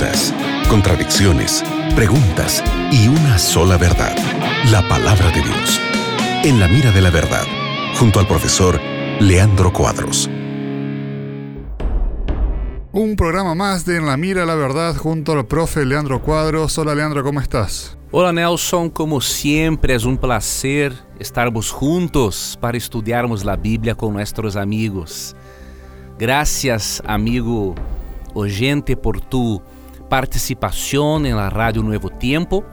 dudas, contradicciones, preguntas y una sola verdad, la palabra de Dios. En la mira de la verdad, junto al profesor Leandro Cuadros. Un programa más de En la mira de la verdad junto al profe Leandro Cuadros. Hola Leandro, ¿cómo estás? Olá Nelson, como sempre é um prazer estarmos juntos para estudarmos a Bíblia com nossos amigos. Gracias, amigo oyente, por tu participação na Rádio Novo Tempo.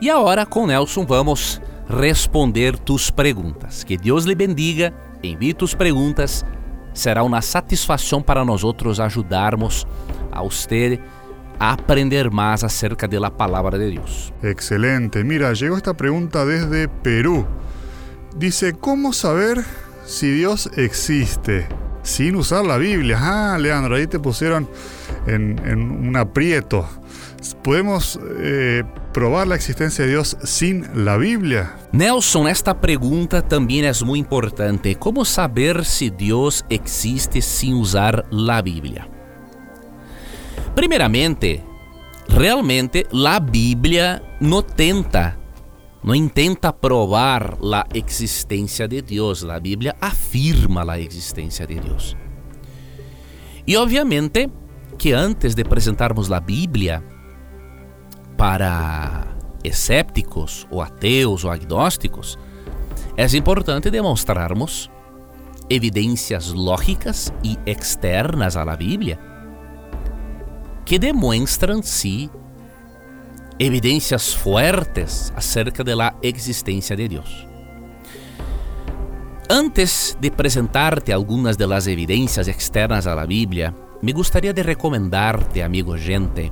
E agora, com Nelson, vamos responder tus perguntas. Que Deus lhe bendiga, envie tus perguntas. Será uma satisfação para nós outros ajudarmos a você a aprender más acerca de la de Dios. Excelente. Mira, llegó esta pregunta desde Perú. Dice, ¿cómo saber si Dios existe? Sin usar la Biblia. Ah, Leandro, ahí te pusieron en, un aprieto. ¿Podemos eh, probar la existencia de Dios sin la Biblia? Nelson, esta pregunta também é muito importante. Como saber se Deus existe sem usar la Bíblia? Primeiramente, realmente a Bíblia não tenta, não intenta provar a existência de Deus. A Bíblia afirma a existência de Deus. E obviamente que antes de apresentarmos a Bíblia para escépticos ou ateus ou agnósticos, é importante demonstrarmos evidências lógicas e externas à Bíblia que demuestran sí evidencias fuertes acerca de la existencia de Dios. Antes de presentarte algunas de las evidencias externas a la Biblia, me gustaría de recomendarte, amigo gente,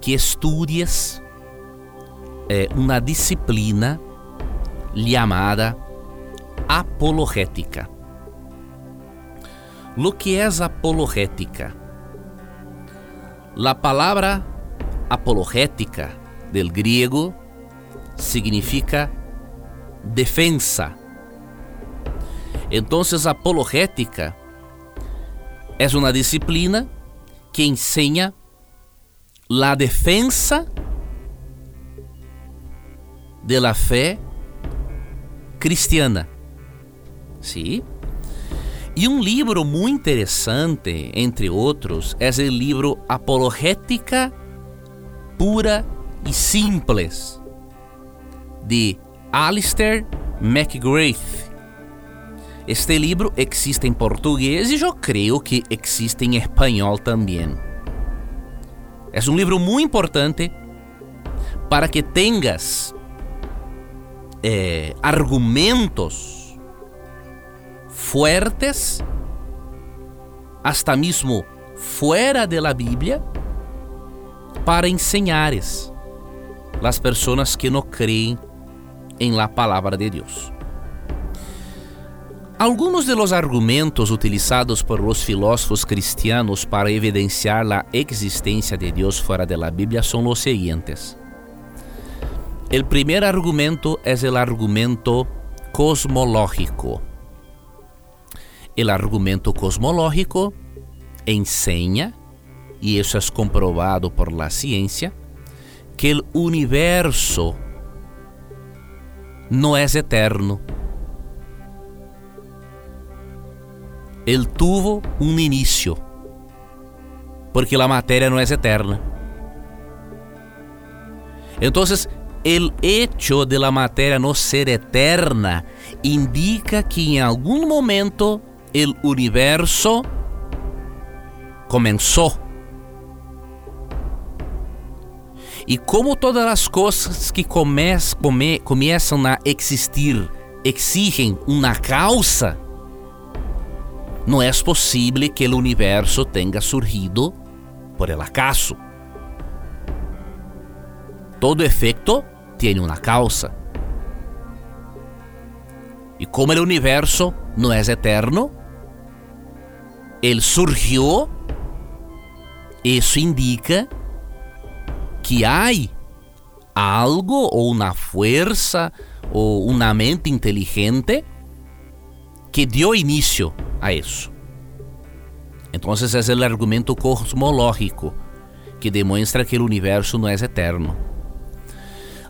que estudies eh, una disciplina llamada apologética. Lo que es apologética? La palavra apologética del griego significa defensa. Entonces, apologética é uma disciplina que ensina la defensa de la fe cristiana. ¿Sí? E um livro muito interessante, entre outros, é o livro Apologética Pura e Simples, de Alistair McGrath. Este livro existe em português e eu creio que existe em espanhol também. É um livro muito importante para que tenhas eh, argumentos fuertes, hasta mismo fuera de la Biblia, para enseñares las personas que no creen en la palabra de Dios. Algunos de los argumentos utilizados por los filósofos cristianos para evidenciar la existencia de Dios fuera de la Biblia son los siguientes. El primer argumento es el argumento cosmológico. El argumento cosmológico enseña, y eso es comprobado por la ciencia, que el universo no es eterno. Él tuvo un inicio, porque la materia no es eterna. Entonces, el hecho de la materia no ser eterna indica que en algún momento el universo comenzó. E como todas as coisas que come, come, começam a existir exigem uma causa, não é possível que o universo tenha surgido por el acaso. Todo efeito tem uma causa. E como o universo não é eterno, ele surgiu, isso indica que há algo ou uma força ou uma mente inteligente que deu início a isso. Então, esse é o argumento cosmológico, que demuestra que o universo não é eterno.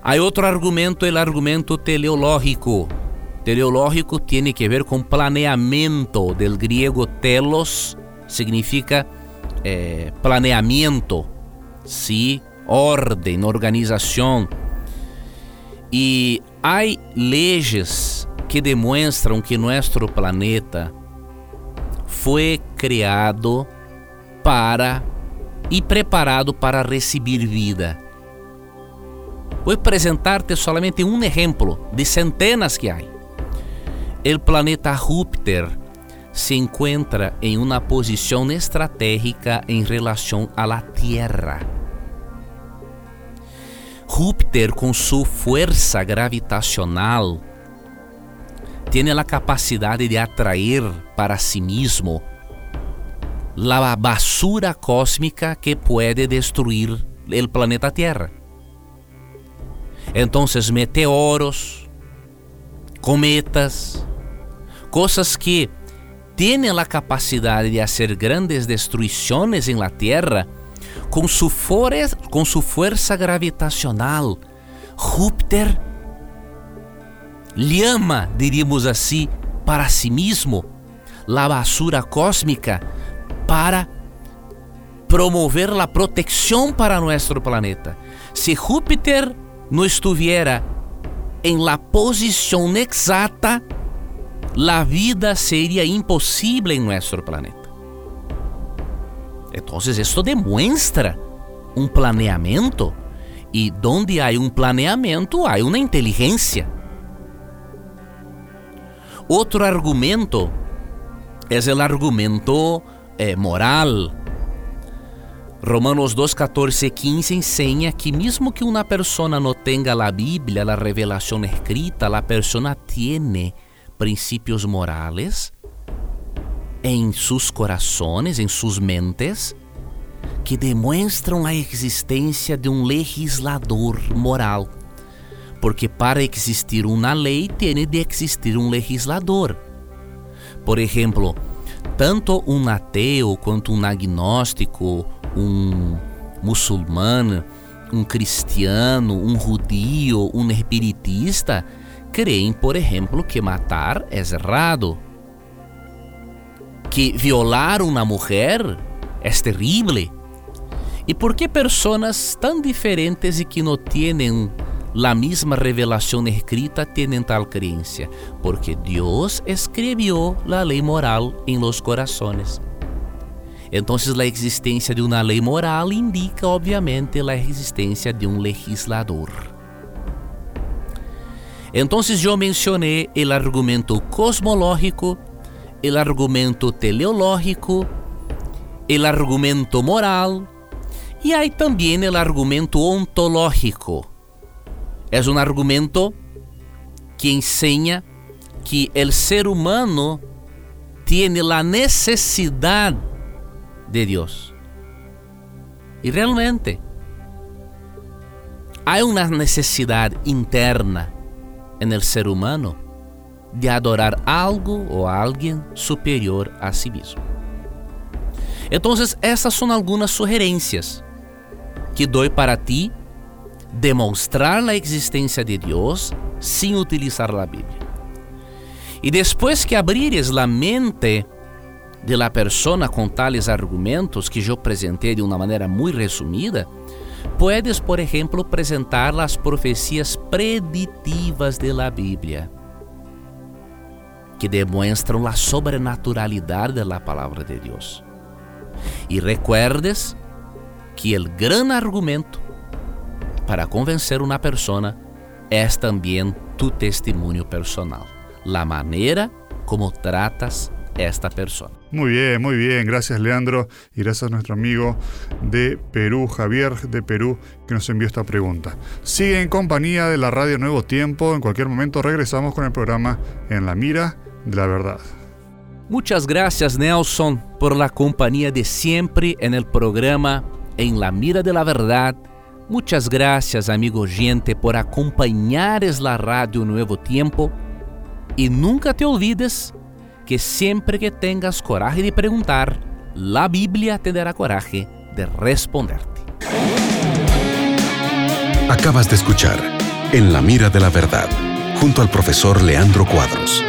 Há outro argumento, o argumento teleológico. Teleológico tem que ver com planeamento, del griego telos significa eh, planeamento, sim, ordem, organização. E há leis que demonstram que nosso planeta foi criado para e preparado para receber vida. Vou apresentar-te somente um exemplo de centenas que há. O planeta Júpiter se encontra em uma posição estratégica em relação à Terra. Júpiter, com sua força gravitacional, tem a capacidade de atrair para si mesmo a basura cósmica que pode destruir o planeta Terra. Então, meteoros, cometas, coisas que têm a capacidade de fazer grandes destruições em la Terra, com sua com su força gravitacional, Júpiter llama, diríamos assim, para si mesmo la basura cósmica para promover a proteção para nosso planeta. Se Júpiter não estivesse em la posição exata, a vida seria impossível em nosso planeta. Então, isto demonstra um planeamento e onde há um planeamento, há uma inteligência. Outro argumento é o argumento eh, moral. Romanos 2, 14 e 15 ensina que mesmo que uma pessoa não tenha a Bíblia, a revelação escrita, a pessoa tem princípios morales em seus corações, em suas mentes, que demonstram a existência de um legislador moral. Porque para existir uma lei, tem de existir um legislador. Por exemplo, tanto um ateu quanto um agnóstico, um muçulmano, um cristiano, um judio, um espiritista, creem, por exemplo, que matar é errado. Que violar uma mulher é terrível. E por que pessoas tão diferentes e que não têm la misma revelación escrita tienen tal creencia, porque Dios escribió la ley moral en los corazones. Entonces la existencia de una ley moral indica obviamente la existencia de un legislador. Entonces yo mencioné el argumento cosmológico, el argumento teleológico, el argumento moral y hay también el argumento ontológico é um argumento que ensina que o ser humano tem a necessidade de Deus. E realmente há uma necessidade interna no ser humano de adorar algo ou alguém superior a si mesmo. Então, essas são algumas sugerências que dou para ti demonstrar a existência de Deus sem utilizar a Bíblia. E depois que abrires a mente de la persona com tales argumentos que eu apresentei de uma maneira muito resumida, puedes, por exemplo, apresentar as profecias preditivas de la Bíblia, que demonstram a sobrenaturalidade da palavra de Deus. E recuerdes que o grande argumento para convencer uma persona é também tu testemunho personal, la manera como tratas esta persona. Muy bien, muy bien. Gracias Leandro y gracias a nuestro amigo de Perú, Javier de Perú, que nos envió esta pregunta. Sigue en compañía de la radio Nuevo Tiempo. En cualquier momento regresamos con el programa En la Mira de la Verdad. Muchas gracias Nelson por la compañía de siempre en el programa En la Mira de la Verdad Muchas gracias, amigo gente, por acompanhares la Radio Nuevo Tiempo e nunca te olvides que siempre que tengas coraje de preguntar, la Biblia te dará coraje de responderte. Acabas de escuchar En la mira de la verdad, junto al profesor Leandro Cuadros.